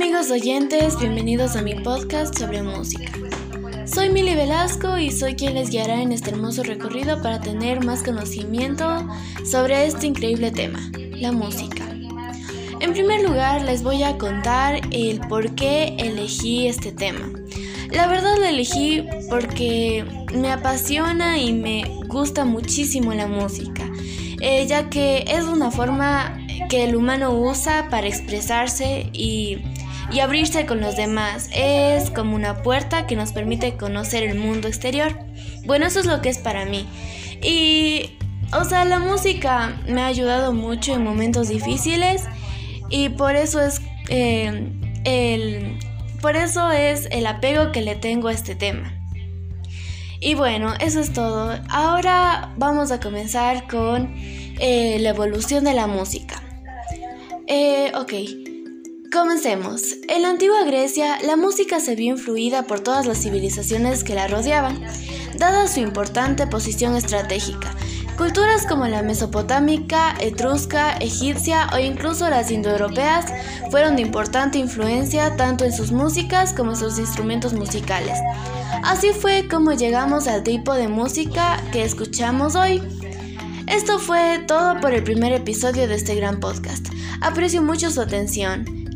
amigos oyentes, bienvenidos a mi podcast sobre música. Soy Mili Velasco y soy quien les guiará en este hermoso recorrido para tener más conocimiento sobre este increíble tema, la música. En primer lugar, les voy a contar el por qué elegí este tema. La verdad lo elegí porque me apasiona y me gusta muchísimo la música, eh, ya que es una forma que el humano usa para expresarse y, y abrirse con los demás. Es como una puerta que nos permite conocer el mundo exterior. Bueno, eso es lo que es para mí. Y, o sea, la música me ha ayudado mucho en momentos difíciles y por eso es eh, el, por eso es el apego que le tengo a este tema. Y bueno, eso es todo. Ahora vamos a comenzar con eh, la evolución de la música. Eh, ok, comencemos. En la antigua Grecia, la música se vio influida por todas las civilizaciones que la rodeaban, dada su importante posición estratégica. Culturas como la mesopotámica, etrusca, egipcia o incluso las indoeuropeas fueron de importante influencia tanto en sus músicas como en sus instrumentos musicales. Así fue como llegamos al tipo de música que escuchamos hoy. Esto fue todo por el primer episodio de este gran podcast. Aprecio mucho su atención.